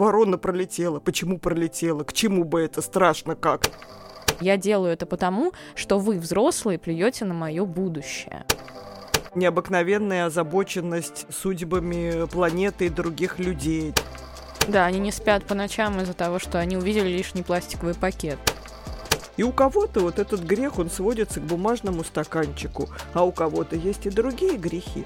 ворона пролетела. Почему пролетела? К чему бы это страшно как? Я делаю это потому, что вы, взрослые, плюете на мое будущее необыкновенная озабоченность судьбами планеты и других людей. Да, они не спят по ночам из-за того, что они увидели лишний пластиковый пакет. И у кого-то вот этот грех, он сводится к бумажному стаканчику, а у кого-то есть и другие грехи.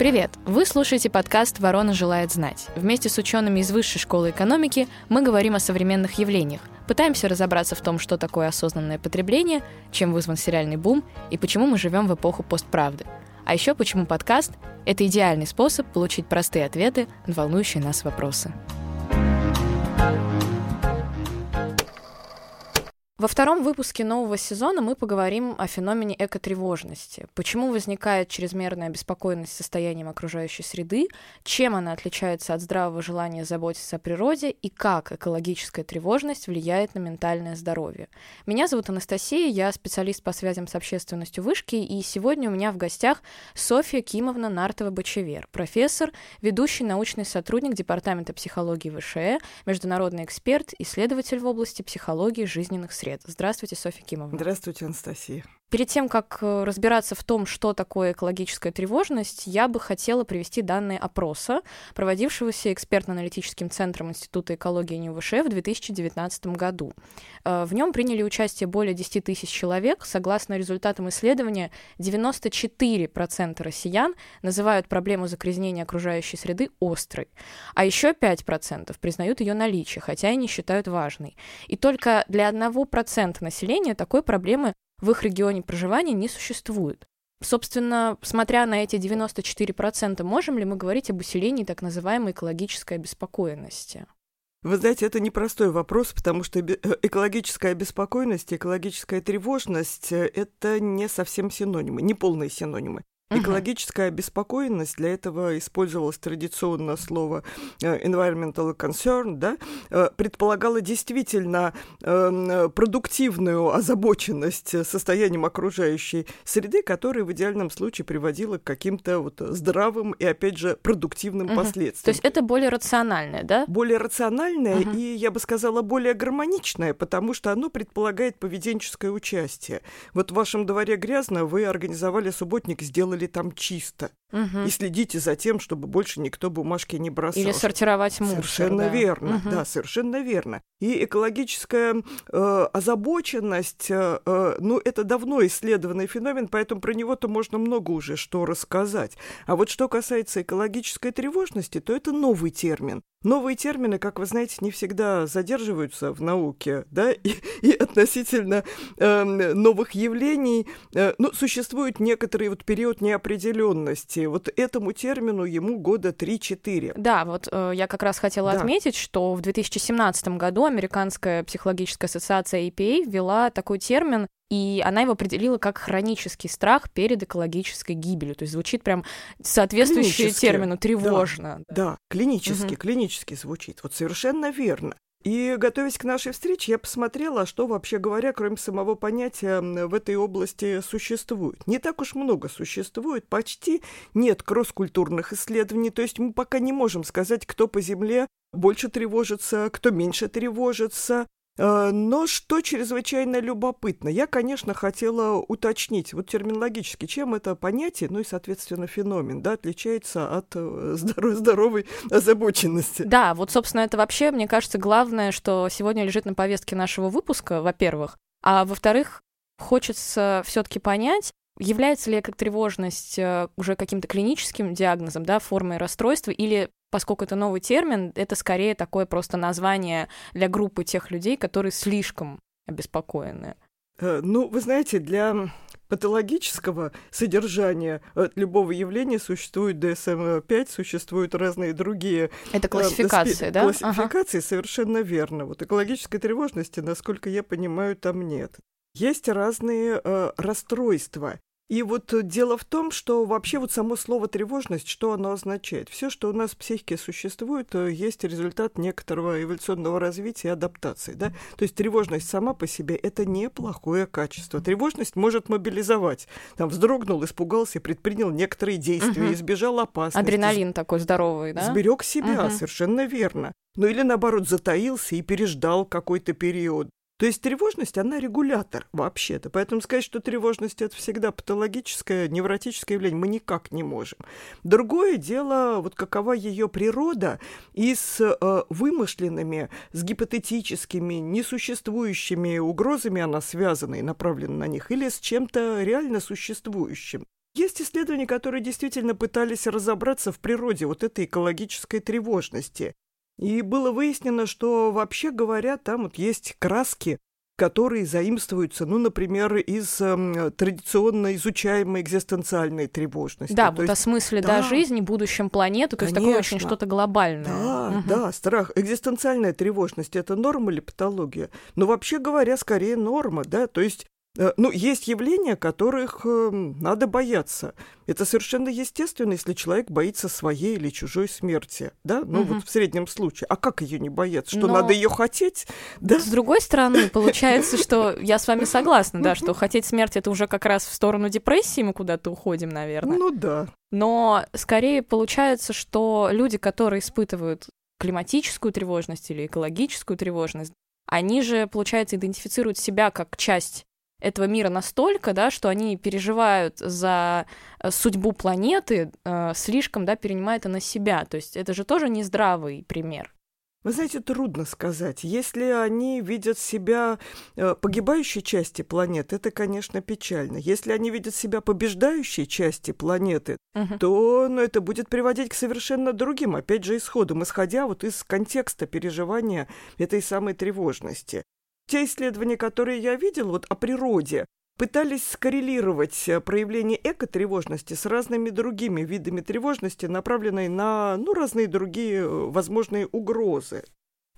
Привет! Вы слушаете подкаст «Ворона желает знать». Вместе с учеными из Высшей школы экономики мы говорим о современных явлениях, пытаемся разобраться в том, что такое осознанное потребление, чем вызван сериальный бум и почему мы живем в эпоху постправды. А еще почему подкаст — это идеальный способ получить простые ответы на волнующие нас вопросы. Во втором выпуске нового сезона мы поговорим о феномене экотревожности. Почему возникает чрезмерная беспокойность состоянием окружающей среды, чем она отличается от здравого желания заботиться о природе и как экологическая тревожность влияет на ментальное здоровье. Меня зовут Анастасия, я специалист по связям с общественностью вышки, и сегодня у меня в гостях Софья Кимовна Нартова-Бочевер, профессор, ведущий научный сотрудник Департамента психологии ВШЭ, международный эксперт, исследователь в области психологии жизненных сред портрет. Здравствуйте, Софья Кимовна. Здравствуйте, Анастасия. Перед тем, как э, разбираться в том, что такое экологическая тревожность, я бы хотела привести данные опроса, проводившегося экспертно-аналитическим центром Института экологии НИУВШ в 2019 году. Э, в нем приняли участие более 10 тысяч человек. Согласно результатам исследования, 94% россиян называют проблему загрязнения окружающей среды острой, а еще 5% признают ее наличие, хотя и не считают важной. И только для 1% населения такой проблемы в их регионе проживания не существует. Собственно, смотря на эти 94%, можем ли мы говорить об усилении так называемой экологической обеспокоенности? Вы знаете, это непростой вопрос, потому что э, экологическая беспокойность, экологическая тревожность э, – это не совсем синонимы, не полные синонимы. Экологическая обеспокоенность, для этого использовалось традиционно слово э, environmental concern, да, э, предполагала действительно эм, продуктивную озабоченность состоянием окружающей среды, которая в идеальном случае приводила к каким-то вот здравым и, опять же, продуктивным угу. последствиям. То есть это более рациональное, да? Более рациональное угу. и, я бы сказала, более гармоничное, потому что оно предполагает поведенческое участие. Вот в вашем дворе грязно, вы организовали субботник, сделали ли там чисто. Угу. И следите за тем, чтобы больше никто бумажки не бросал. Или сортировать мусор. Совершенно да. верно, угу. да, совершенно верно. И экологическая э, озабоченность, э, э, ну, это давно исследованный феномен, поэтому про него-то можно много уже что рассказать. А вот что касается экологической тревожности, то это новый термин. Новые термины, как вы знаете, не всегда задерживаются в науке, да, и, и относительно э, новых явлений, э, ну, существует некоторый вот период неопределенности. Вот этому термину ему года 3-4. Да, вот э, я как раз хотела да. отметить, что в 2017 году Американская психологическая ассоциация EPA ввела такой термин и она его определила как хронический страх перед экологической гибелью. То есть звучит прям соответствующее термину тревожно. Да, да клинически, угу. клинически звучит. Вот совершенно верно. И, готовясь к нашей встрече, я посмотрела, что, вообще говоря, кроме самого понятия в этой области существует. Не так уж много существует, почти нет кросс-культурных исследований, то есть мы пока не можем сказать, кто по Земле больше тревожится, кто меньше тревожится. Э, но что чрезвычайно любопытно, я, конечно, хотела уточнить, вот терминологически, чем это понятие, ну и, соответственно, феномен, да, отличается от э, здоров- здоровой озабоченности. Да, вот, собственно, это вообще, мне кажется, главное, что сегодня лежит на повестке нашего выпуска, во-первых, а во-вторых, хочется все-таки понять, является ли тревожность э, уже каким-то клиническим диагнозом, да, формой расстройства, или поскольку это новый термин, это скорее такое просто название для группы тех людей, которые слишком обеспокоены. Э, ну, вы знаете, для патологического содержания от любого явления существует DSM-5, существуют разные другие... Это э, классификации, э, да? Классификации, ага. совершенно верно. Вот экологической тревожности, насколько я понимаю, там нет. Есть разные э, расстройства. И вот э, дело в том, что вообще вот само слово тревожность, что оно означает? Все, что у нас в психике существует, э, есть результат некоторого эволюционного развития и адаптации. Да? То есть тревожность сама по себе – это неплохое качество. Тревожность может мобилизовать. Там вздрогнул, испугался, предпринял некоторые действия, угу. избежал опасности. Адреналин такой здоровый, да? Сберег себя, угу. совершенно верно. Ну или наоборот, затаился и переждал какой-то период. То есть тревожность, она регулятор вообще-то. Поэтому сказать, что тревожность это всегда патологическое, невротическое явление, мы никак не можем. Другое дело, вот какова ее природа и с э, вымышленными, с гипотетическими, несуществующими угрозами она связана и направлена на них, или с чем-то реально существующим. Есть исследования, которые действительно пытались разобраться в природе вот этой экологической тревожности. И было выяснено, что, вообще говоря, там вот есть краски, которые заимствуются, ну, например, из э, традиционно изучаемой экзистенциальной тревожности. Да, то вот есть, о смысле да, да, жизни, будущем планеты, то конечно, есть такое очень что-то глобальное. Да, угу. да, страх. Экзистенциальная тревожность – это норма или патология? Но вообще говоря, скорее норма, да, то есть ну, есть явления, которых э, надо бояться. Это совершенно естественно, если человек боится своей или чужой смерти, да? Ну, угу. вот в среднем случае. А как ее не бояться? Что, Но... надо ее хотеть? Да? С другой стороны, получается, что я с вами согласна, да, что хотеть смерти это уже как раз в сторону депрессии мы куда-то уходим, наверное. Ну да. Но скорее получается, что люди, которые испытывают климатическую тревожность или экологическую тревожность, они же, получается, идентифицируют себя как часть этого мира настолько, да, что они переживают за э, судьбу планеты, э, слишком, да, перенимая это на себя. То есть это же тоже не здравый пример. Вы знаете, трудно сказать. Если они видят себя э, погибающей части планеты, это, конечно, печально. Если они видят себя побеждающей части планеты, угу. то ну, это будет приводить к совершенно другим, опять же, исходам, исходя вот из контекста переживания этой самой тревожности те исследования, которые я видел вот о природе, пытались скоррелировать э, проявление экотревожности с разными другими видами тревожности, направленной на ну, разные другие э, возможные угрозы.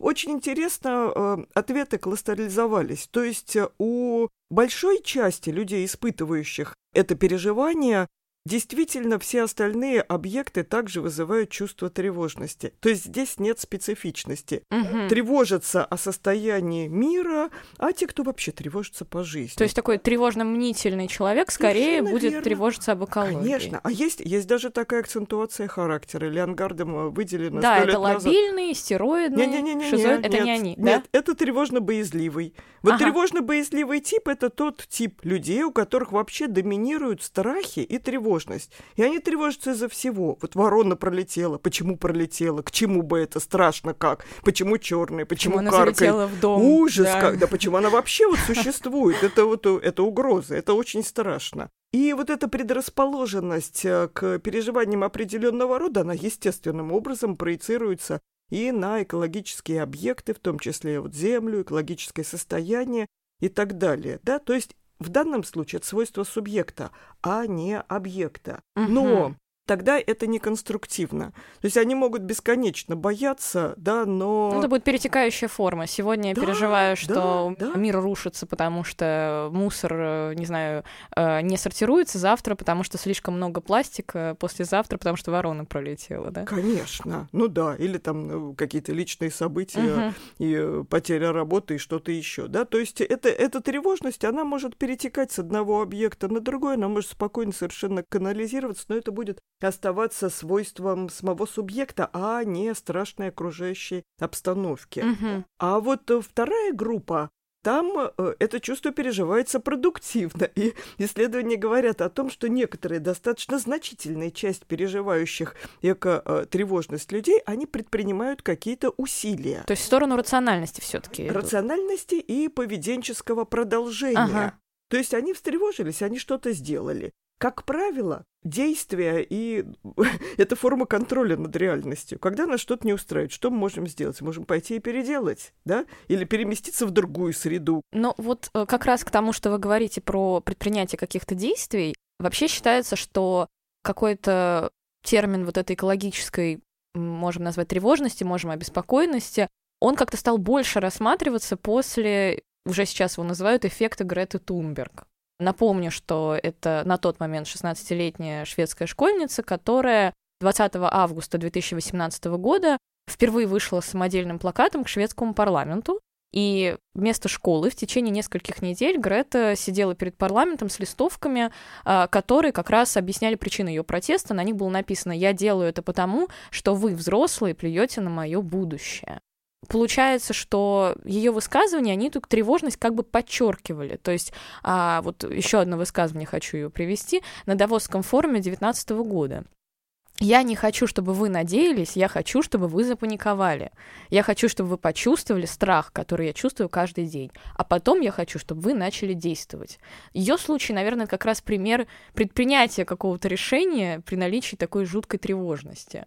Очень интересно, э, ответы кластеризовались. То есть у большой части людей, испытывающих это переживание, Действительно, все остальные объекты также вызывают чувство тревожности. То есть здесь нет специфичности. Угу. Тревожатся о состоянии мира, а те, кто вообще тревожится по жизни. То есть такой тревожно-мнительный человек скорее Совершенно будет верно. тревожиться об экологии. Конечно. А есть, есть даже такая акцентуация характера. Леонгардом э, выделена Да, это лобильный, назад. стероидный, не, не, не, шизоид. Это нет, не они, да? Нет, это тревожно-боязливый. Вот ага. тревожно-боязливый тип – это тот тип людей, у которых вообще доминируют страхи и тревожность тревожность. И они тревожатся из-за всего. Вот ворона пролетела, почему пролетела, к чему бы это, страшно как, почему черная, почему, почему каркает. Она в дом. Ужас да. как, да почему она вообще вот существует. Это вот это угроза, это очень страшно. И вот эта предрасположенность э, к переживаниям определенного рода, она естественным образом проецируется и на экологические объекты, в том числе вот землю, экологическое состояние и так далее. Да? То есть в данном случае это свойство субъекта, а не объекта. Но тогда это не конструктивно. То есть они могут бесконечно бояться, да, но... Ну, это будет перетекающая форма. Сегодня я да, переживаю, что да, да. мир рушится, потому что мусор, э, не знаю, э, не сортируется завтра, потому что слишком много пластика, послезавтра, потому что ворона пролетела, да? Конечно. Ну да, или там какие-то личные события угу. и потеря работы и что-то еще, да? То есть это, эта тревожность, она может перетекать с одного объекта на другой, она может спокойно совершенно канализироваться, но это будет оставаться свойством самого субъекта, а не страшной окружающей обстановки. Угу. А вот вторая группа там э, это чувство переживается продуктивно. И исследования говорят о том, что некоторые достаточно значительная часть переживающих эко-тревожность людей, они предпринимают какие-то усилия. То есть в сторону рациональности все-таки. Рациональности и поведенческого продолжения. Ага. То есть они встревожились, они что-то сделали. Как правило, действия и это форма контроля над реальностью. Когда нас что-то не устраивает, что мы можем сделать? Можем пойти и переделать, да? Или переместиться в другую среду. Но вот э, как раз к тому, что вы говорите про предпринятие каких-то действий, вообще считается, что какой-то термин вот этой экологической, можем назвать тревожности, можем обеспокоенности, он как-то стал больше рассматриваться после, уже сейчас его называют, эффекта Греты Тунберг. Напомню, что это на тот момент 16-летняя шведская школьница, которая 20 августа 2018 года впервые вышла с самодельным плакатом к шведскому парламенту, и вместо школы в течение нескольких недель Грета сидела перед парламентом с листовками, а, которые как раз объясняли причины ее протеста. На них было написано «Я делаю это потому, что вы, взрослые, плюете на мое будущее». Получается, что ее высказывания, они эту тревожность как бы подчеркивали. То есть, а, вот еще одно высказывание хочу ее привести на Давосском форуме 2019 года. Я не хочу, чтобы вы надеялись, я хочу, чтобы вы запаниковали. Я хочу, чтобы вы почувствовали страх, который я чувствую каждый день. А потом я хочу, чтобы вы начали действовать. Ее случай, наверное, как раз пример предпринятия какого-то решения при наличии такой жуткой тревожности.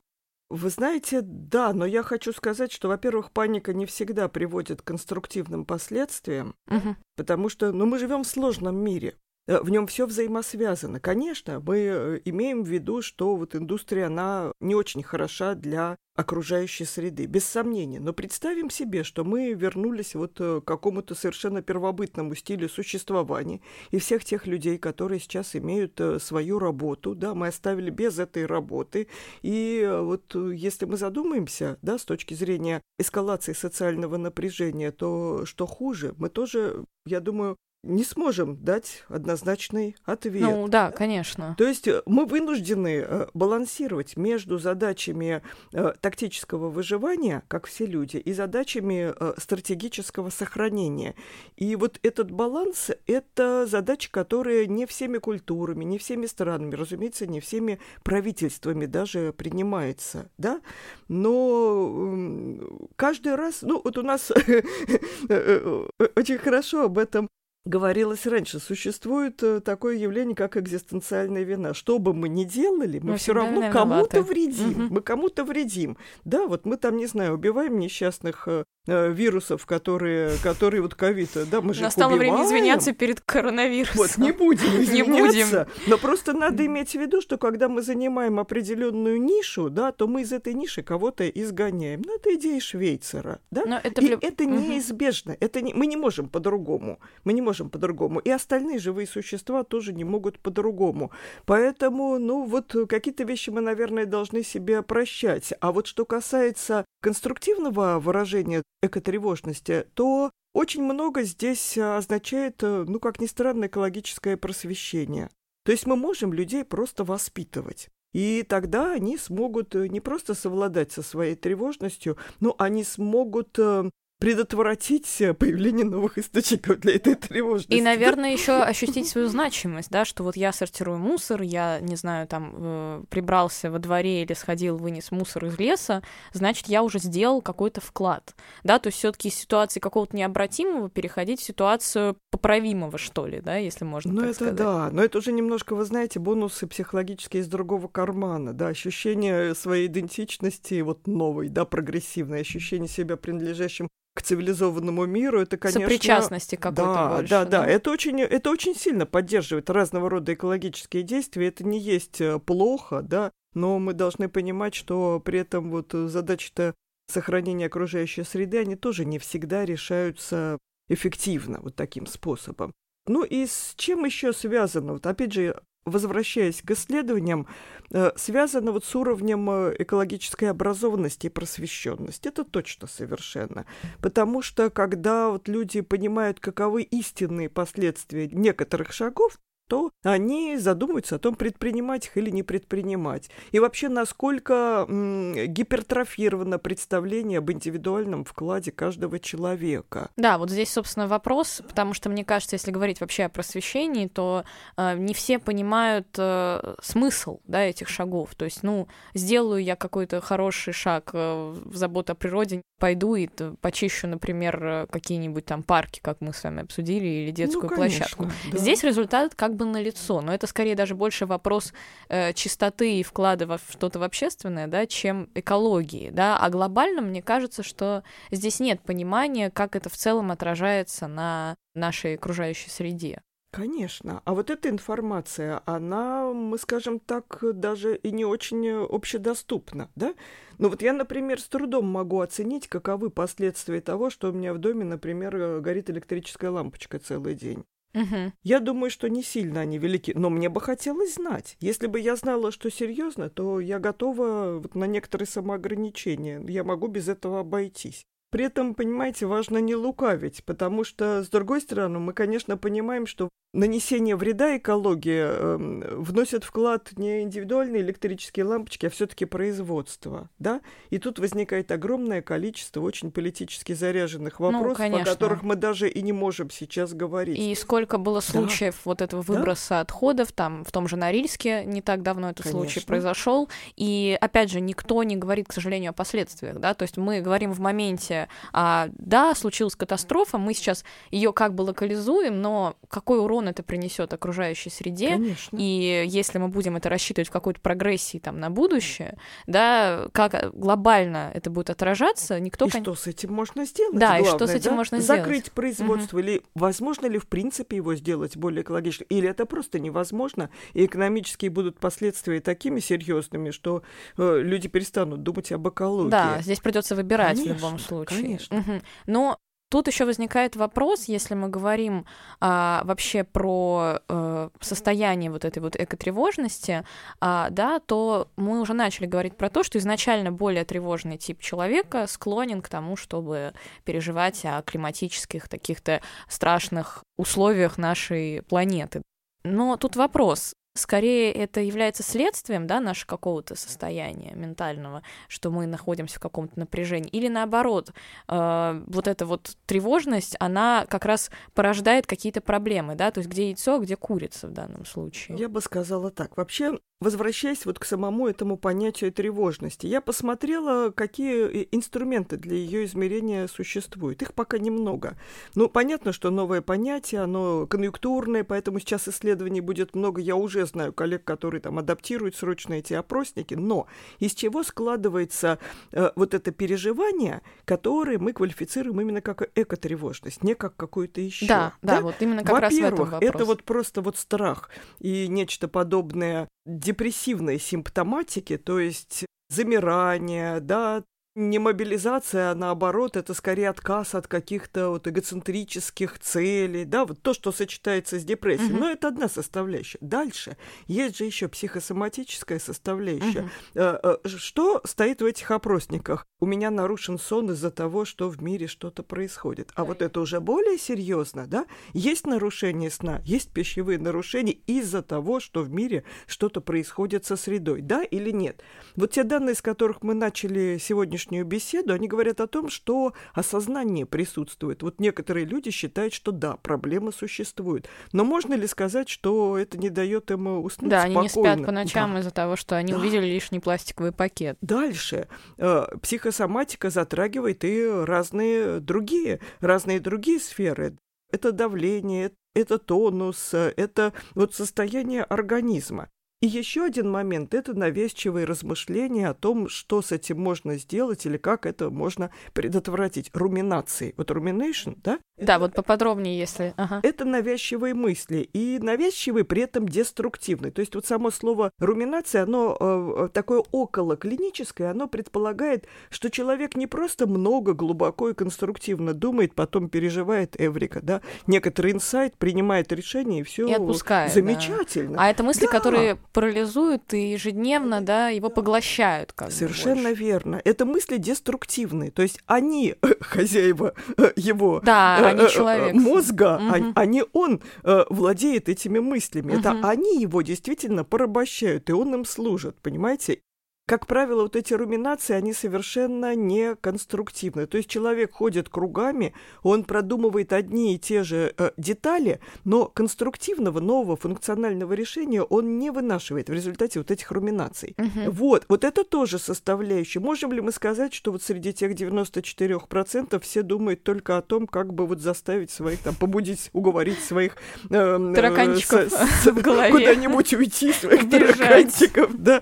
Вы знаете, да, но я хочу сказать, что, во-первых, паника не всегда приводит к конструктивным последствиям, угу. потому что, ну, мы живем в сложном мире. Э, в нем все взаимосвязано. Конечно, мы э, имеем в виду, что вот индустрия, она не очень хороша для окружающей среды, без сомнения. Но представим себе, что мы вернулись вот э, к какому-то совершенно первобытному стилю существования, и всех тех людей, которые сейчас имеют свою работу, да, мы оставили без этой работы. И вот если мы задумаемся, да, с точки зрения эскалации социального напряжения, то что хуже, мы тоже, я думаю, не сможем дать однозначный ответ. Ну да, конечно. То есть э, мы вынуждены э, балансировать между задачами э, тактического выживания, как все люди, и задачами стратегического сохранения. И вот этот баланс – это задача, которая не всеми культурами, не всеми странами, разумеется, не всеми правительствами даже принимается, да? Но каждый раз, ну вот у нас очень хорошо об этом говорилось раньше, существует э, такое явление, как экзистенциальная вина. Что бы мы ни делали, мы, мы все равно кому-то вредим. Угу. Мы кому-то вредим. Да, вот мы там, не знаю, убиваем несчастных Э, вирусов, которые, которые вот ковид, да, мы же Настало время извиняться перед коронавирусом. Вот, не будем извиняться, не будем. но просто надо иметь в виду, что когда мы занимаем определенную нишу, да, то мы из этой ниши кого-то изгоняем. Ну, это идея Швейцера, да, но это и это неизбежно, это не, мы не можем по-другому, мы не можем по-другому, и остальные живые существа тоже не могут по-другому, поэтому, ну, вот какие-то вещи мы, наверное, должны себе прощать, а вот что касается конструктивного выражения экотревожности, то очень много здесь означает, ну, как ни странно, экологическое просвещение. То есть мы можем людей просто воспитывать. И тогда они смогут не просто совладать со своей тревожностью, но они смогут э, предотвратить появление новых источников для этой тревожности. И, наверное, еще ощутить свою значимость, да, что вот я сортирую мусор, я, не знаю, там, э, прибрался во дворе или сходил, вынес мусор из леса, значит, я уже сделал какой-то вклад, да, то есть все таки из ситуации какого-то необратимого переходить в ситуацию поправимого, что ли, да, если можно ну, это сказать. да, но это уже немножко, вы знаете, бонусы психологические из другого кармана, да, ощущение своей идентичности, вот новой, да, прогрессивное ощущение себя принадлежащим к цивилизованному миру, это, конечно... Сопричастности какой-то да, больше. Да, да, да. Это очень, это очень сильно поддерживает разного рода экологические действия. Это не есть э, плохо, да, но мы должны понимать, что при этом вот задачи-то сохранения окружающей среды, они тоже не всегда решаются эффективно вот таким способом. Ну и с чем еще связано? Вот опять же, возвращаясь к исследованиям, э, связано вот с уровнем э, экологической образованности и просвещенности. Это точно совершенно. Потому что когда вот люди понимают, каковы истинные последствия некоторых шагов, то они задумываются о том, предпринимать их или не предпринимать. И вообще, насколько гипертрофировано представление об индивидуальном вкладе каждого человека. Да, вот здесь, собственно, вопрос, потому что, мне кажется, если говорить вообще о просвещении, то э, не все понимают э, смысл да, этих шагов. То есть, ну, сделаю я какой-то хороший шаг э, в заботу о природе, пойду и почищу, например, э, какие-нибудь там парки, как мы с вами обсудили, или детскую ну, конечно, площадку. Да. Здесь результат как бы на лицо, но это скорее даже больше вопрос э, чистоты и вклада во что-то в общественное, да, чем экологии, да, а глобально мне кажется, что здесь нет понимания, как это в целом отражается на нашей окружающей среде. Конечно. А вот эта информация, она, мы скажем так, даже и не очень общедоступна, да? Ну вот я, например, с трудом могу оценить, каковы последствия того, что у меня в доме, например, горит электрическая лампочка целый день. Угу. Я думаю, что не сильно они велики, но мне бы хотелось знать. Если бы я знала, что серьезно, то я готова вот на некоторые самоограничения. Я могу без этого обойтись. При этом, понимаете, важно не лукавить, потому что, с другой стороны, мы, конечно, понимаем, что нанесение вреда экологии э, вносит вклад не индивидуальные электрические лампочки, а все-таки производство, да? И тут возникает огромное количество очень политически заряженных ну, вопросов, ну, о которых мы даже и не можем сейчас говорить. И сколько было случаев да. вот этого выброса да? отходов, там в том же Норильске не так давно этот конечно. случай произошел, и опять же никто не говорит, к сожалению, о последствиях, да? То есть мы говорим в моменте, а, да, случилась катастрофа, мы сейчас ее как бы локализуем, но какой урон это принесет окружающей среде. Конечно. И если мы будем это рассчитывать в какой-то прогрессии там на будущее, да, как глобально это будет отражаться, никто... И кон... что с этим можно сделать? Да, главное, и что с этим да? можно сделать? Закрыть производство, угу. или возможно ли в принципе его сделать более экологичным, или это просто невозможно, и экономические будут последствия такими серьезными, что э, люди перестанут думать об экологии. Да, здесь придется выбирать конечно, в любом случае. Конечно. Угу. Но Тут еще возникает вопрос, если мы говорим а, вообще про а, состояние вот этой вот экотревожности, а, да, то мы уже начали говорить про то, что изначально более тревожный тип человека склонен к тому, чтобы переживать о климатических таких-то страшных условиях нашей планеты. Но тут вопрос, скорее это является следствием, да, нашего какого-то состояния ментального, что мы находимся в каком-то напряжении, или наоборот, э, вот эта вот тревожность, она как раз порождает какие-то проблемы, да, то есть где яйцо, где курица в данном случае. Я бы сказала так. Вообще, Возвращаясь вот к самому этому понятию тревожности, я посмотрела, какие инструменты для ее измерения существуют. Их пока немного. Ну, понятно, что новое понятие, оно конъюнктурное, поэтому сейчас исследований будет много. Я уже знаю коллег, которые там адаптируют срочно эти опросники. Но из чего складывается э, вот это переживание, которое мы квалифицируем именно как экотревожность, не как какую-то еще. Да, да, да, вот именно как раз в этом вопрос. это вот просто вот страх и нечто подобное депрессивной симптоматики, то есть замирание, да, не мобилизация, а наоборот, это скорее отказ от каких-то вот эгоцентрических целей, да, вот то, что сочетается с депрессией. Угу. Но это одна составляющая. Дальше есть же еще психосоматическая составляющая. Угу. Что стоит в этих опросниках? У меня нарушен сон из-за того, что в мире что-то происходит. А вот это уже более серьезно, да? Есть нарушение сна, есть пищевые нарушения из-за того, что в мире что-то происходит со средой, да или нет? Вот те данные, с которых мы начали сегодняшний сегодняшнюю беседу, они говорят о том, что осознание присутствует. Вот некоторые люди считают, что да, проблема существует. Но можно ли сказать, что это не дает им уснуть Да, спокойно? они не спят по ночам да. из-за того, что они да. увидели лишний пластиковый пакет. Дальше. Э, психосоматика затрагивает и разные другие, разные другие сферы. Это давление, это тонус, это вот состояние организма. И еще один момент – это навязчивые размышления о том, что с этим можно сделать или как это можно предотвратить. Руминации. Вот rumination, да? Да, вот поподробнее, если... Ага. Это навязчивые мысли. И навязчивые при этом деструктивные. То есть вот само слово руминация, оно э, такое около клиническое, оно предполагает, что человек не просто много, глубоко и конструктивно думает, потом переживает эврика, да? Некоторый инсайт, принимает решение, и все и отпускает, замечательно. Да. А это мысли, да. которые парализуют и ежедневно, да, его поглощают. Как Совершенно больше. верно. Это мысли деструктивные. То есть они хозяева э, его да, э, они э, человек. мозга, угу. а, не он владеет этими мыслями. Угу. Это они его действительно порабощают, и он им служит, понимаете? Как правило, вот эти руминации, они совершенно не конструктивны. То есть человек ходит кругами, он продумывает одни и те же э, детали, но конструктивного нового функционального решения он не вынашивает в результате вот этих руминаций. Угу. Вот, вот это тоже составляющая. Можем ли мы сказать, что вот среди тех 94% все думают только о том, как бы вот заставить своих, там, побудить, уговорить своих... Э, тараканчиков э, с, с, в голове. Куда-нибудь уйти, своих тараканчиков, да,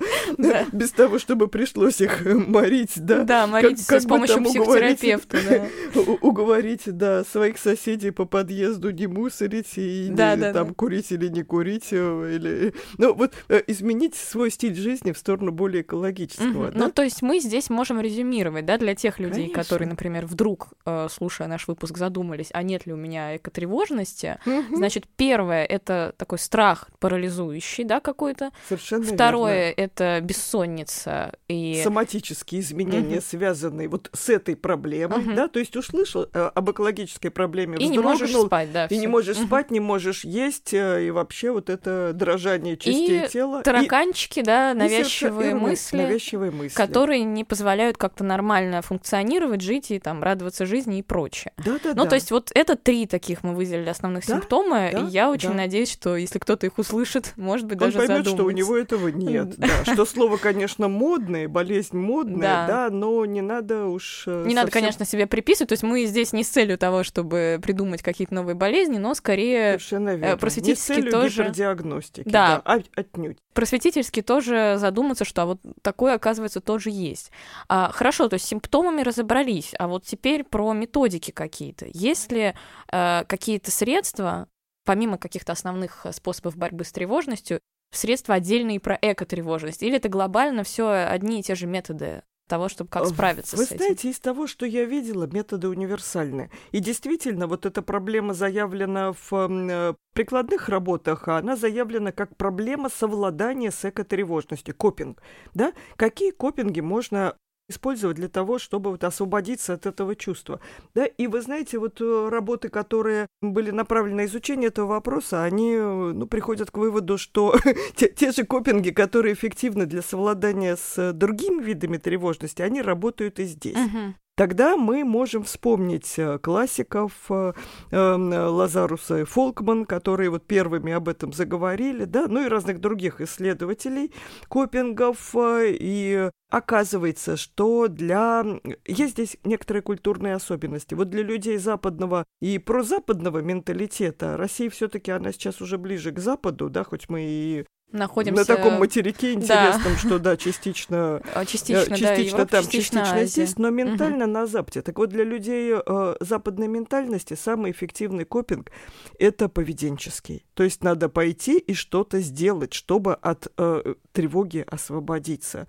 без того, того, чтобы пришлось их морить, да? Да, морить с помощью психотерапевта, да. Уговорить, да, своих соседей по подъезду не мусорить и там курить или не курить, э, или... Ну, вот э, изменить свой стиль жизни в сторону более экологического, Ну, то есть мы здесь можем резюмировать, да, для тех людей, которые, например, вдруг, э, слушая наш выпуск, задумались, а нет ли у меня экотревожности, значит, первое — это такой страх парализующий, да, какой-то. Совершенно Второе — это бессонница и... Соматические изменения, связанные вот с этой проблемой, да, то есть услышал об экологической проблеме, и не можешь спать, да. И не можешь спать, не можешь есть, и вообще вот это дрожание частей и тела. тараканчики, и... да, навязчивые мысли, навязчивые мысли, которые не позволяют как-то нормально функционировать, жить и там радоваться жизни и прочее. Да, да, ну, да. то есть вот это три таких мы выделили основных да, симптома, да, и я очень да. надеюсь, что если кто-то их услышит, может быть, Он даже поймет, задумается. что у него этого нет, да. Что слово, конечно, модное, болезнь модная, да, но не надо уж э, Не надо, конечно, себе приписывать, то есть мы здесь не с целью того, чтобы придумать какие-то новые болезни, но скорее просветительски не с тоже... диагностики, да, да, отнюдь. Просветительски тоже задуматься, что а вот такое, оказывается, тоже есть. А, хорошо, то есть с симптомами разобрались, а вот теперь про методики какие-то. Есть ли э, какие-то средства, помимо каких-то основных способов борьбы с тревожностью, средства отдельные про экотревожность? Или это глобально все одни и те же методы того, чтобы как справиться Вы с этим. Вы знаете, из того, что я видела, методы универсальны. И действительно, вот эта проблема заявлена в э, прикладных работах, а она заявлена как проблема совладания с экотревожностью, копинг. Да? Какие копинги можно использовать для того, чтобы вот освободиться от этого чувства. Да, и вы знаете, вот э, работы, которые были направлены на изучение этого вопроса, они ну, приходят к выводу, что те, те же копинги, которые эффективны для совладания с другими видами тревожности, они работают и здесь. Uh-huh. Тогда мы можем вспомнить классиков э, э, Лазаруса и Фолкман, которые вот первыми об этом заговорили, да, ну и разных других исследователей копингов. Э, и оказывается, что для... Есть здесь некоторые культурные особенности. Вот для людей западного и прозападного менталитета Россия все-таки, она сейчас уже ближе к Западу, да, хоть мы и находимся... На таком материке интересном, да. что да, частично, частично, частично да, Европа, там, частично, частично здесь, но ментально угу. на Западе. Так вот, для людей э, западной ментальности самый эффективный копинг – это поведенческий. То есть надо пойти и что-то сделать, чтобы от э, тревоги освободиться.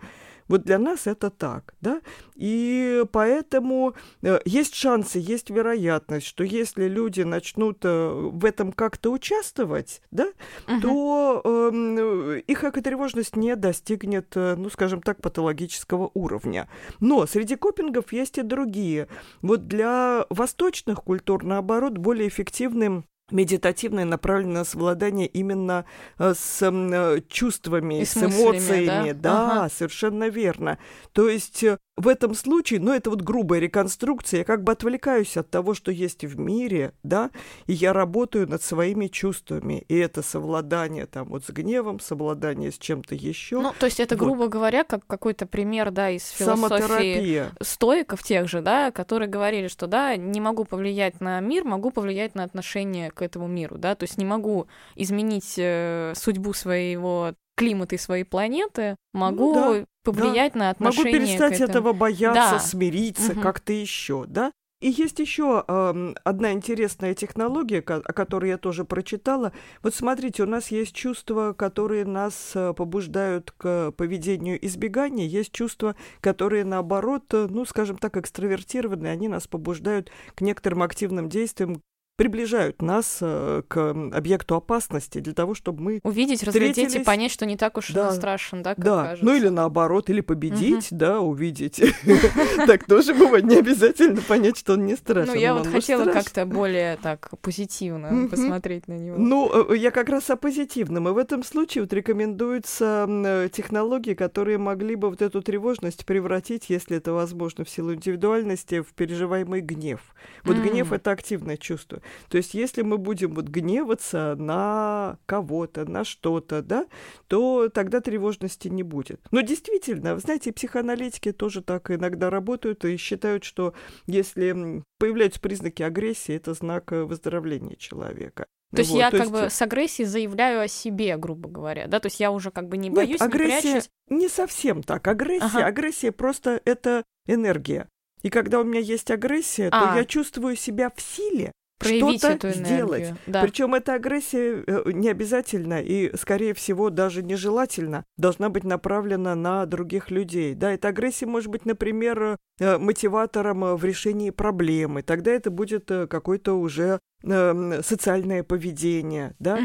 Вот для нас это так, да? И поэтому э, есть шансы, есть вероятность, что если люди начнут э, в этом как-то участвовать, да, Мгм. то э, их экотревожность не достигнет, э, ну, скажем так, патологического уровня. Но среди копингов есть и другие. Вот для восточных культур, наоборот, более эффективным медитативное направлено на совладание именно э, с э, чувствами, И с, с эмоциями. да? Ага. совершенно верно. То есть э, в этом случае, ну, это вот грубая реконструкция, я как бы отвлекаюсь от того, что есть в мире, да, и я работаю над своими чувствами. И это совладание там вот с гневом, совладание с чем-то еще. Ну, то есть это, Вот. грубо говоря, как какой-то пример, да, из философии Самотерапия. стоиков тех же, да, которые говорили, что, да, не могу повлиять на мир, могу повлиять на отношение к этому миру, да, то есть не могу изменить э, судьбу своего климата и своей планеты, могу Ну да, повлиять на Могу отношение перестать этого бояться, Да. смириться, Мгм. как-то еще, да? И есть еще эм, одна интересная технология, о которой я тоже прочитала. Вот смотрите, у нас есть чувства, которые нас э, побуждают к поведению избегания, есть чувства, которые наоборот, э, ну, скажем так, экстравертированы, они нас побуждают к некоторым активным действиям, приближают нас э, к объекту опасности для того, чтобы мы Увидеть, разглядеть и понять, что не так уж Да. да. страшен, да, как Да, кажется. ну или наоборот, или победить, да, увидеть. Так тоже бывает, не обязательно понять, что он не страшен. Ну, я он вот хотела как-то более так позитивно посмотреть на него. Ну, э, я как раз о позитивном. И в этом случае вот рекомендуются э, технологии, которые могли бы вот эту тревожность превратить, если это возможно в силу индивидуальности, в переживаемый гнев. Вот гнев — это активное чувство. То есть если мы будем вот гневаться на кого-то, на что-то, да, то тогда тревожности не будет. Но действительно, вы знаете, психоаналитики тоже так иногда работают и считают, что если появляются признаки агрессии, это знак э, выздоровления человека. То есть вот, я то как есть... бы с агрессией заявляю о себе, грубо говоря, да? То есть я уже как бы не боюсь, Нет, агрессия не прячусь. не совсем так. Агрессия, ага. агрессия просто это энергия. И когда у меня есть агрессия, а. то я чувствую себя в силе что-то сделать. Да. Причем эта агрессия э, не обязательно и, скорее всего, даже нежелательно должна быть направлена на других людей. Да, эта агрессия может быть, например, э, мотиватором в решении проблемы. Тогда это будет э, какой-то уже социальное поведение, да,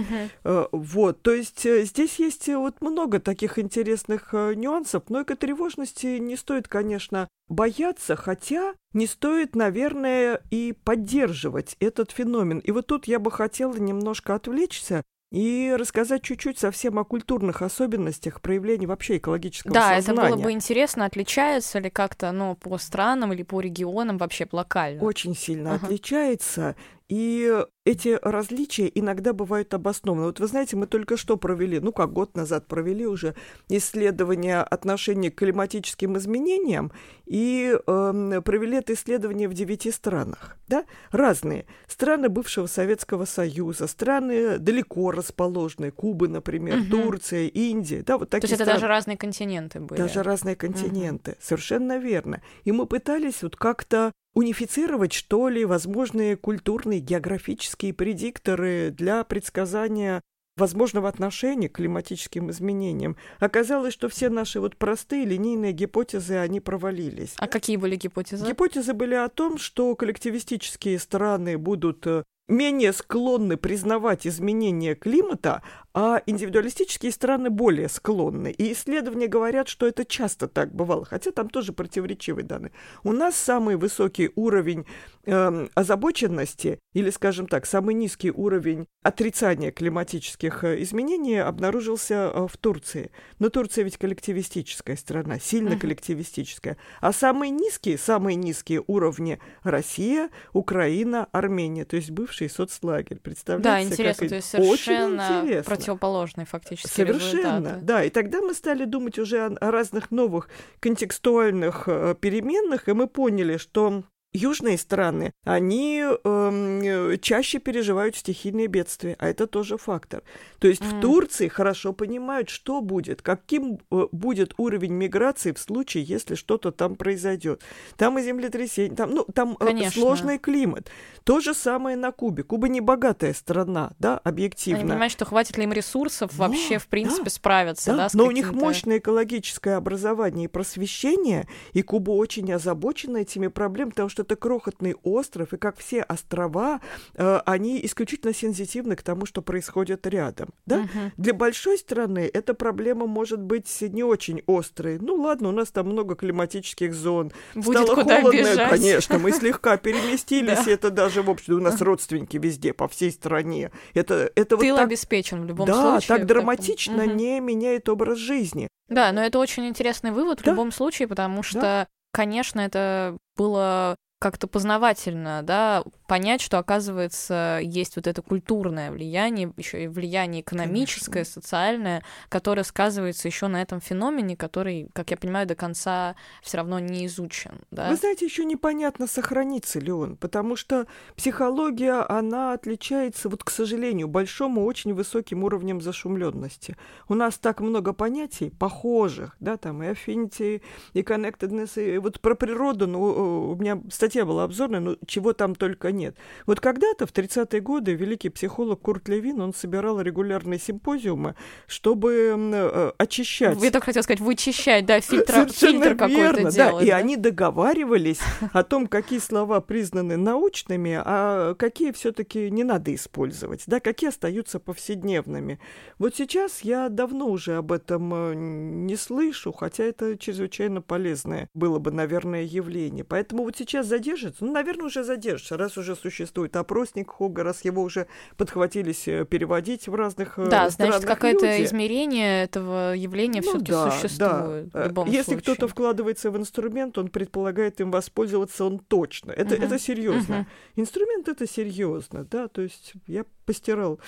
uh-huh. вот, то есть э, здесь есть э, вот много таких интересных нюансов, но экотревожности не стоит, конечно, бояться, хотя не стоит, наверное, и поддерживать этот феномен. И вот тут я бы хотела немножко отвлечься и рассказать чуть-чуть совсем о культурных особенностях проявления вообще экологического да, сознания. Да, это было бы интересно, отличается ли как-то оно по странам или по регионам вообще локально? Очень сильно uh-huh. отличается. И эти различия иногда бывают обоснованы. Вот вы знаете, мы только что провели, ну как год назад провели уже исследование отношения к климатическим изменениям и э, провели это исследование в девяти странах, да, разные. Страны бывшего Советского Союза, страны далеко расположенные, Куба, например, угу. Турция, Индия, да, вот такие То есть страны. это даже разные континенты были? Даже разные континенты, угу. совершенно верно. И мы пытались вот как-то унифицировать, что ли, возможные культурные, географические предикторы для предсказания возможного отношения к климатическим изменениям. Оказалось, что все наши вот простые линейные гипотезы, они провалились. А какие были гипотезы? Гипотезы были о том, что коллективистические страны будут э, менее склонны признавать изменения климата, а индивидуалистические страны более склонны. И исследования говорят, что это часто так бывало, хотя там тоже противоречивые данные. У нас самый высокий уровень э, озабоченности, или, скажем так, самый низкий уровень отрицания климатических э, изменений обнаружился э, в Турции. Но Турция ведь коллективистическая страна, сильно коллективистическая. А самые низкие, самые низкие уровни Россия, Украина, Армения, то есть бывший соцлагерь. Представляете? Да, интересно, как... то есть совершенно Очень интересно противоположный фактически Совершенно, результаты. да. И тогда мы стали думать уже о, о разных новых контекстуальных э, переменных, и мы поняли, что Южные страны, они э, чаще переживают стихийные бедствия, а это тоже фактор. То есть mm. в Турции хорошо понимают, что будет, каким э, будет уровень миграции в случае, если что-то там произойдет. Там и землетрясение, там, ну, там э, сложный климат. То же самое на Кубе. Куба не богатая страна, да, объективно. Они понимают, что хватит ли им ресурсов да, вообще, в принципе, да, справиться, да, да Но у них мощное экологическое образование и просвещение, и Куба очень озабочена этими проблемами, потому что что это крохотный остров, и как все острова, э, они исключительно сенситивны к тому, что происходит рядом. Да? Uh-huh. Для большой страны эта проблема может быть не очень острой. Ну ладно, у нас там много климатических зон. Будет Стало куда холодно, бежать. конечно, мы слегка переместились, это даже, в общем, у нас родственники везде, по всей стране. Это, это Тыл вот так... обеспечен в любом да, случае. Да, так драматично не меняет образ жизни. Да, но это очень интересный вывод в любом случае, потому что, конечно, это было как-то познавательно, да, понять, что, оказывается, есть вот это культурное влияние, еще и влияние экономическое, Конечно. социальное, которое сказывается еще на этом феномене, который, как я понимаю, до конца все равно не изучен. Да? Вы знаете, еще непонятно, сохранится ли он, потому что психология, она отличается, вот, к сожалению, большим и очень высоким уровнем зашумленности. У нас так много понятий похожих, да, там и affinity, и connectedness, и вот про природу, ну, у меня статья была обзорная, но чего там только нет. Вот когда-то, в 30-е годы, великий психолог Курт Левин, он собирал регулярные симпозиумы, чтобы э, очищать... Я так хотела сказать, вычищать, да, фильтр, фильтр какой-то да. делать. И да? они договаривались о том, какие слова признаны научными, а какие все таки не надо использовать, да, какие остаются повседневными. Вот сейчас я давно уже об этом э, не слышу, хотя это чрезвычайно полезное было бы, наверное, явление. Поэтому вот сейчас задержится, ну, наверное, уже задержится, раз уже существует опросник Хога, раз его уже подхватились э, переводить в разных э, Да, значит, какое-то измерение этого явления ну, все-таки да, существует. Да. В любом Если случае. кто-то вкладывается в инструмент, он предполагает им воспользоваться он точно. Это, uh-huh. это серьезно. Uh-huh. Инструмент это серьезно, да, то есть я постирал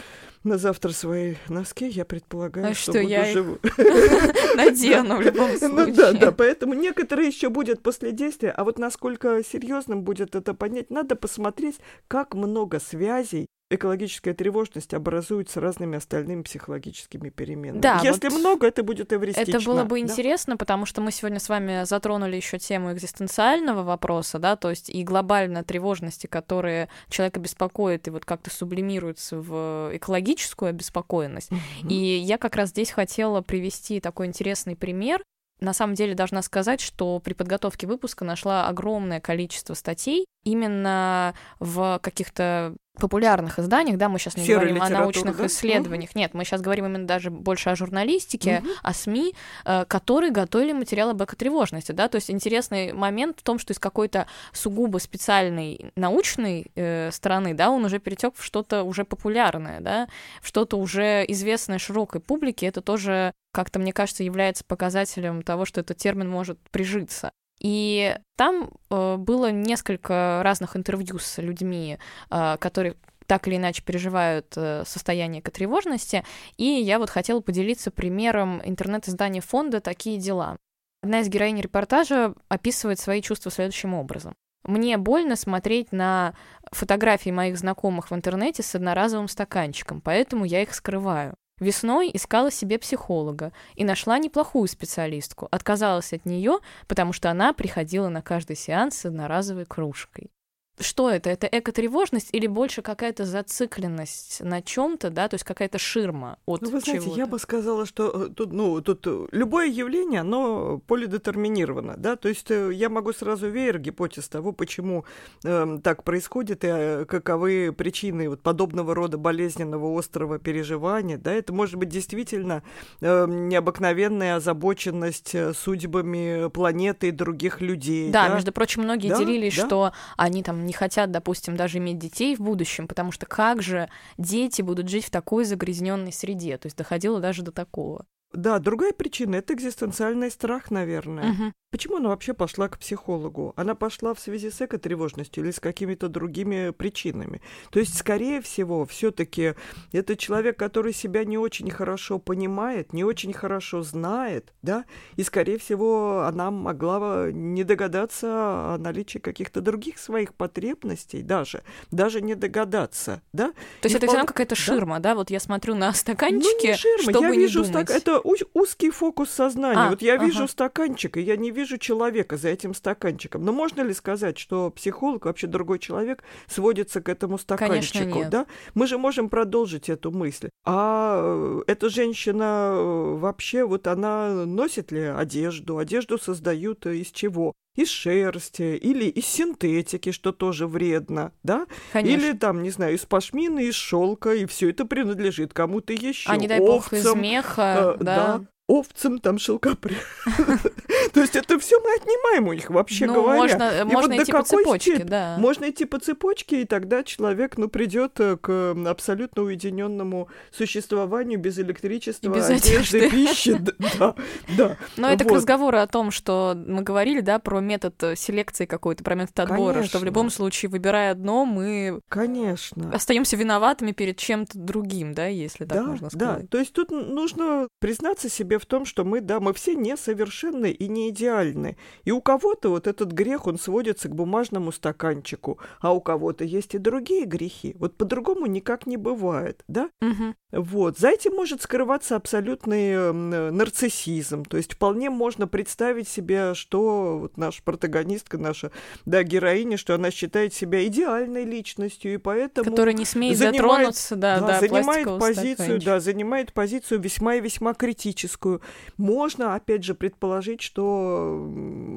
на завтра свои носки, я предполагаю, а что, что я живу. надену в любом случае. Ну да, да, поэтому некоторые еще будет после действия, а вот насколько серьезным будет это понять, надо посмотреть, как много связей экологическая тревожность образуется разными остальными психологическими переменами. Да, Если вот много, это будет эвристично. Это было бы да? интересно, потому что мы сегодня с вами затронули еще тему экзистенциального вопроса, да, то есть и глобально тревожности, которые человека беспокоит и вот как-то сублимируются в экологическую обеспокоенность. Mm-hmm. И я как раз здесь хотела привести такой интересный пример на самом деле должна сказать, что при подготовке выпуска нашла огромное количество статей именно в каких-то популярных изданиях, да, мы сейчас не Серая говорим о научных да? исследованиях, нет, мы сейчас говорим именно даже больше о журналистике, угу. о СМИ, э, которые готовили материал об экотревожности, да, то есть интересный момент в том, что из какой-то сугубо специальной научной э, стороны, да, он уже перетек в что-то уже популярное, да, в что-то уже известное широкой публике, это тоже как-то, мне кажется, является показателем того, что этот термин может прижиться. И там э, было несколько разных интервью с людьми, э, которые так или иначе переживают э, состояние экотревожности, и я вот хотела поделиться примером интернет-издания фонда «Такие дела». Одна из героинь репортажа описывает свои чувства следующим образом. Мне больно смотреть на фотографии моих знакомых в интернете с одноразовым стаканчиком, поэтому я их скрываю. Весной искала себе психолога и нашла неплохую специалистку. Отказалась от нее, потому что она приходила на каждый сеанс с одноразовой кружкой что это? Это экотревожность или больше какая-то зацикленность на чем-то, да, то есть какая-то ширма от Ну, вы знаете, чего-то? я бы сказала, что э, тут, ну, тут э, любое явление, оно полидетерминировано, да, то есть э, я могу сразу веер гипотез того, почему э, так происходит и каковы причины вот подобного рода болезненного острого переживания, да, это может быть действительно э, необыкновенная озабоченность судьбами планеты и других людей. Да, да? между прочим, многие да, делились, да. что они там не хотят, допустим, даже иметь детей в будущем, потому что как же дети будут жить в такой загрязненной среде? То есть доходило даже до такого. Да, другая причина это экзистенциальный страх, наверное. Угу. Почему она вообще пошла к психологу? Она пошла в связи с экотревожностью или с какими-то другими причинами? То есть, скорее всего, все-таки это человек, который себя не очень хорошо понимает, не очень хорошо знает, да, и, скорее всего, она могла не догадаться о наличии каких-то других своих потребностей даже, даже не догадаться, да? То есть и это все равно какая-то ширма, да? Вот я смотрю на стаканчики, ну, не ширма, чтобы я вижу не думать. стак... это узкий фокус сознания. А, вот я вижу ага. стаканчик, и я не вижу человека за этим стаканчиком. Но можно ли сказать, что психолог, вообще другой человек, сводится к этому стаканчику? Конечно, нет. Да? Мы же можем продолжить эту мысль. А э, эта женщина э, вообще, вот она носит ли одежду? Одежду создают э, из чего? Из шерсти или из синтетики, что тоже вредно, да? Конечно. Или там, не знаю, из пашмины, из шелка, и все это принадлежит кому-то еще. А не дай бог из меха, э, да. Овцам, там шелкопряд. То есть это все мы отнимаем у них, вообще Ну, говоря. можно, можно идти по цепочке, да. Можно идти по цепочке, и тогда человек, ну, придет к абсолютно уединенному существованию без электричества, без одежды, пищи. Да, да. Но это к разговору о том, что мы говорили, да, про метод э, селекции какой-то, про метод отбора, что в любом случае, выбирая одно, мы Конечно. остаемся виноватыми перед чем-то другим, да, если так да, можно да. сказать. То есть тут нужно признаться себе в том, что мы, да, мы все несовершенны и не идеальны. И у кого-то вот этот грех, он сводится к бумажному стаканчику, а у кого-то есть и другие грехи. Вот по-другому никак не бывает, да? Мгм. Вот. За этим может скрываться абсолютный нарциссизм. То есть вполне можно представить себе, что вот наша протагонистка, наша да, героиня, что она считает себя идеальной личностью, и поэтому Которая не смеет занимает- затронуться, да, да, да, занимает позицию, стаканчика. да, занимает позицию весьма и весьма критическую. Можно, опять же, предположить, что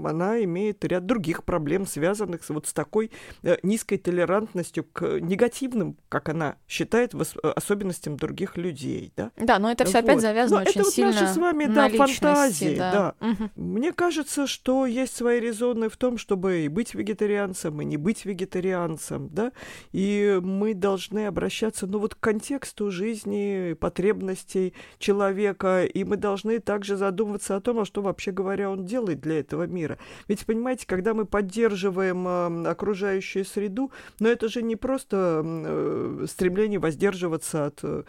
она имеет ряд других проблем, связанных с, вот с такой э, низкой толерантностью к негативным, как она считает, э, особенностям других людей, да. Да, но это все опять Вот. завязано Но очень это вот сильно наши с вами, на да, фантазии, да. да. Мгм. Мне кажется, что есть свои резоны в том, чтобы и быть вегетарианцем, и не быть вегетарианцем, да, и мы должны обращаться, ну, вот к контексту жизни, потребностей человека, и мы должны также задумываться о том, а что вообще говоря он делает для этого мира. Ведь, понимаете, когда мы поддерживаем э, окружающую среду, но это же не просто э, стремление воздерживаться от э,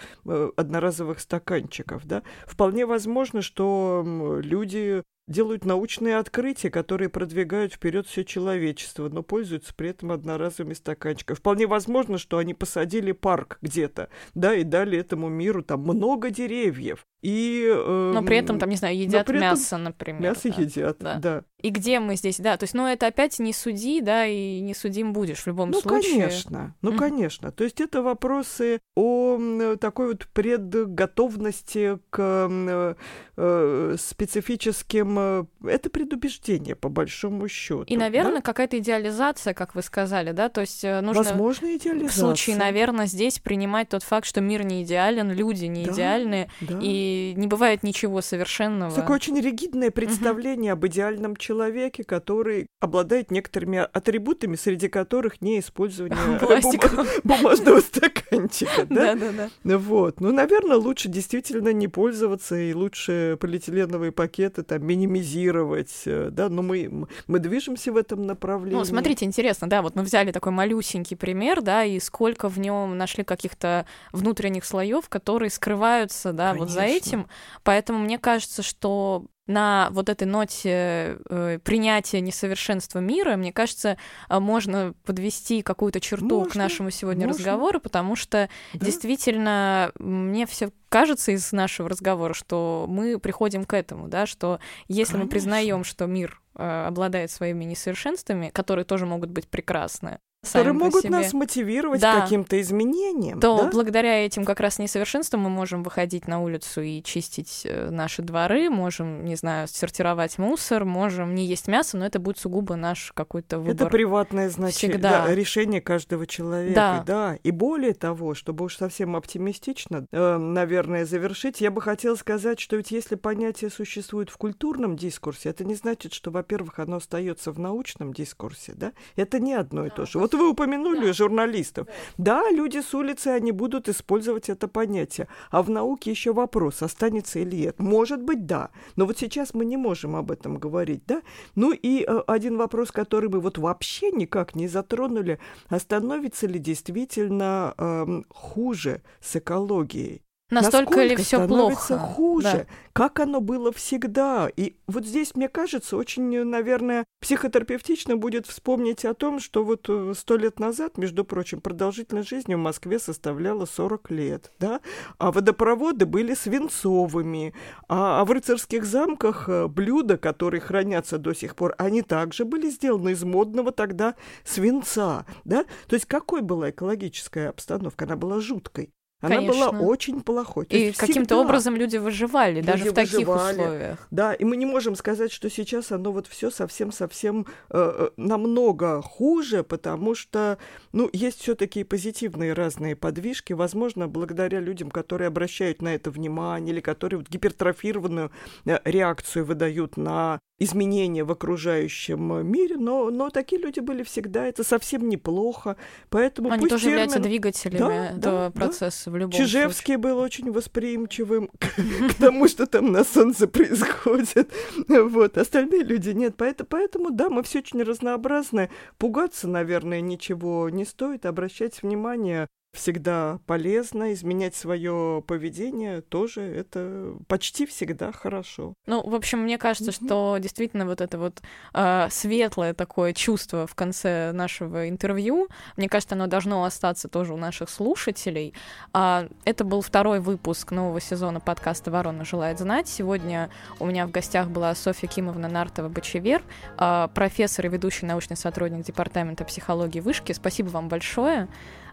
одноразовых стаканчиков, да. Вполне возможно, что люди делают научные открытия, которые продвигают вперед все человечество, но пользуются при этом одноразовыми стаканчиками. Вполне возможно, что они посадили парк где-то, да, и дали этому миру там много деревьев. И, э, но при этом, там, не знаю, едят мясо, например. Мясо да. едят, да. да. И где мы здесь, да, то есть, ну, это опять не суди, да, и не судим будешь в любом ну, случае. Ну, конечно, ну, mm. конечно. То есть это вопросы о такой вот предготовности к э, э, специфическим... Э, это предубеждение, по большому счету. И, наверное, да? какая-то идеализация, как вы сказали, да, то есть э, нужно... Возможно, идеализация. В случае, наверное, здесь принимать тот факт, что мир не идеален, люди не да, идеальны, да. и не бывает ничего совершенного. Такое очень ригидное представление угу. об идеальном человеке человеке, который обладает некоторыми атрибутами, среди которых не использование бумажного стаканчика. Да, да, да. Вот. Ну, наверное, лучше действительно не пользоваться, и лучше полиэтиленовые пакеты там минимизировать, э, да, но мы, мы движемся в этом направлении. Ну, смотрите, интересно, да, вот мы взяли такой малюсенький пример, да, и сколько в нем нашли каких-то внутренних слоев, которые скрываются, да, Конечно. вот за этим. Поэтому мне кажется, что на вот этой ноте э, принятия несовершенства мира, мне кажется, э, можно подвести какую-то черту можно, к нашему сегодня можно. разговору, потому что да? действительно мне все кажется из нашего разговора, что мы приходим к этому, да, что если Конечно. мы признаем, что мир э, обладает своими несовершенствами, которые тоже могут быть прекрасны, которые могут себе. нас мотивировать да. каким-то изменениям. То да? благодаря этим как раз несовершенствам мы можем выходить на улицу и чистить э, наши дворы, можем, не знаю, сортировать мусор, можем не есть мясо, но это будет сугубо наш какой-то выбор. Это приватное значение, да, решение каждого человека, да. да. И более того, чтобы уж совсем оптимистично, э, наверное, завершить, я бы хотела сказать, что ведь если понятие существует в культурном дискурсе, это не значит, что, во-первых, оно остается в научном дискурсе, да? Это не одно и то же. Вот вы упомянули да. журналистов. Да. да, люди с улицы, они будут использовать это понятие. А в науке еще вопрос, останется или нет. Может быть, да. Но вот сейчас мы не можем об этом говорить, да? Ну и э, один вопрос, который мы вот вообще никак не затронули, остановится ли действительно э, хуже с экологией? Настолько ли все плохо? хуже? Да. Как оно было всегда? И вот здесь, мне кажется, очень, наверное, психотерапевтично будет вспомнить о том, что вот э, сто лет назад, между прочим, продолжительность жизни в Москве составляла 40 лет, да? А водопроводы были свинцовыми, а, а в рыцарских замках э, блюда, которые хранятся до сих пор, они также были сделаны из модного тогда свинца, да? То есть какой была экологическая обстановка? Она была жуткой. Она Конечно. была очень плохой. То и каким-то образом люди выживали, люди даже в таких условиях. Да, и мы не можем сказать, что сейчас оно вот все совсем-совсем э, э, намного хуже, потому что, ну, есть все-таки позитивные разные подвижки, возможно, благодаря людям, которые обращают на это внимание или которые вот гипертрофированную э, реакцию выдают на изменения в окружающем мире, но, но такие люди были всегда, это совсем неплохо, поэтому Они тоже термин... являются двигателями да, этого да, процесса да. в любом Чижевский случае. был очень восприимчивым к тому, что там на солнце происходит, вот, остальные люди нет, поэтому, поэтому, да, мы все очень разнообразны, пугаться, наверное, ничего не стоит, обращать внимание всегда полезно, изменять свое поведение тоже это почти всегда хорошо. Ну, в общем, мне кажется, mm-hmm. что действительно вот это вот э, светлое такое чувство в конце нашего интервью, мне кажется, оно должно остаться тоже у наших слушателей. А, это был второй выпуск нового сезона подкаста «Ворона желает знать». Сегодня у меня в гостях была Софья Кимовна Нартова-Бочевер, э, профессор и ведущий научный сотрудник Департамента психологии Вышки. Спасибо вам большое.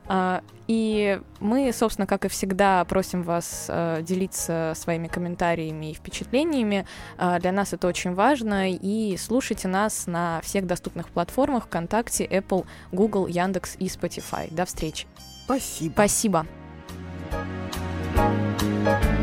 А, и мы, собственно, как и всегда, просим вас э, делиться своими комментариями и впечатлениями. А, для нас это очень важно. И слушайте нас на всех доступных платформах ВКонтакте, Apple, Google, Яндекс и Spotify. До встречи. Спасибо. Спасибо. thank you